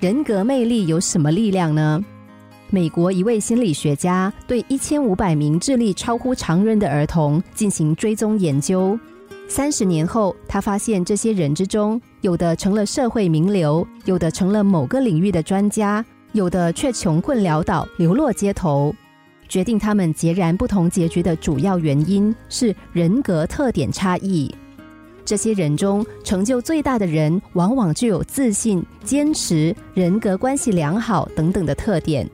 人格魅力有什么力量呢？美国一位心理学家对一千五百名智力超乎常人的儿童进行追踪研究。三十年后，他发现这些人之中，有的成了社会名流，有的成了某个领域的专家，有的却穷困潦倒，流落街头。决定他们截然不同结局的主要原因是人格特点差异。这些人中，成就最大的人往往具有自信、坚持、人格关系良好等等的特点。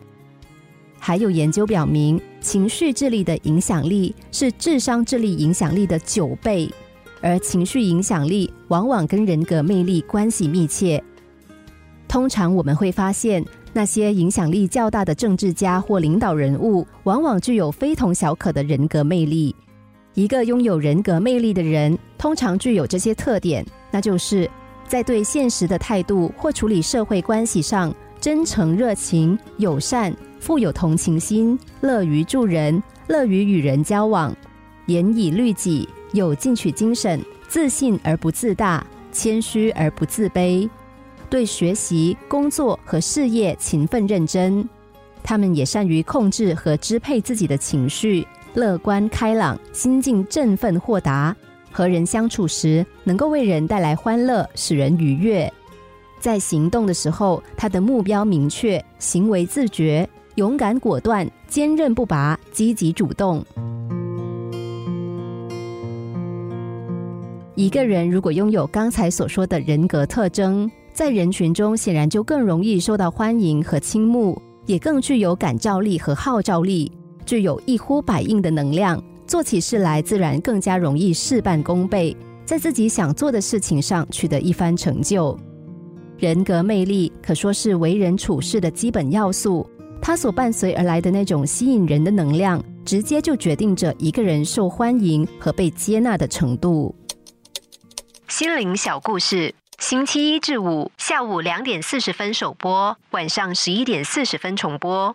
还有研究表明，情绪智力的影响力是智商智力影响力的九倍。而情绪影响力往往跟人格魅力关系密切。通常我们会发现，那些影响力较大的政治家或领导人物，往往具有非同小可的人格魅力。一个拥有人格魅力的人，通常具有这些特点，那就是在对现实的态度或处理社会关系上，真诚、热情、友善、富有同情心、乐于助人、乐于与人交往、严以律己。有进取精神，自信而不自大，谦虚而不自卑，对学习、工作和事业勤奋认真。他们也善于控制和支配自己的情绪，乐观开朗，心境振奋豁达。和人相处时，能够为人带来欢乐，使人愉悦。在行动的时候，他的目标明确，行为自觉，勇敢果断，坚韧不拔，积极主动。一个人如果拥有刚才所说的人格特征，在人群中显然就更容易受到欢迎和倾慕，也更具有感召力和号召力，具有一呼百应的能量，做起事来自然更加容易事半功倍，在自己想做的事情上取得一番成就。人格魅力可说是为人处事的基本要素，它所伴随而来的那种吸引人的能量，直接就决定着一个人受欢迎和被接纳的程度。心灵小故事，星期一至五下午两点四十分首播，晚上十一点四十分重播。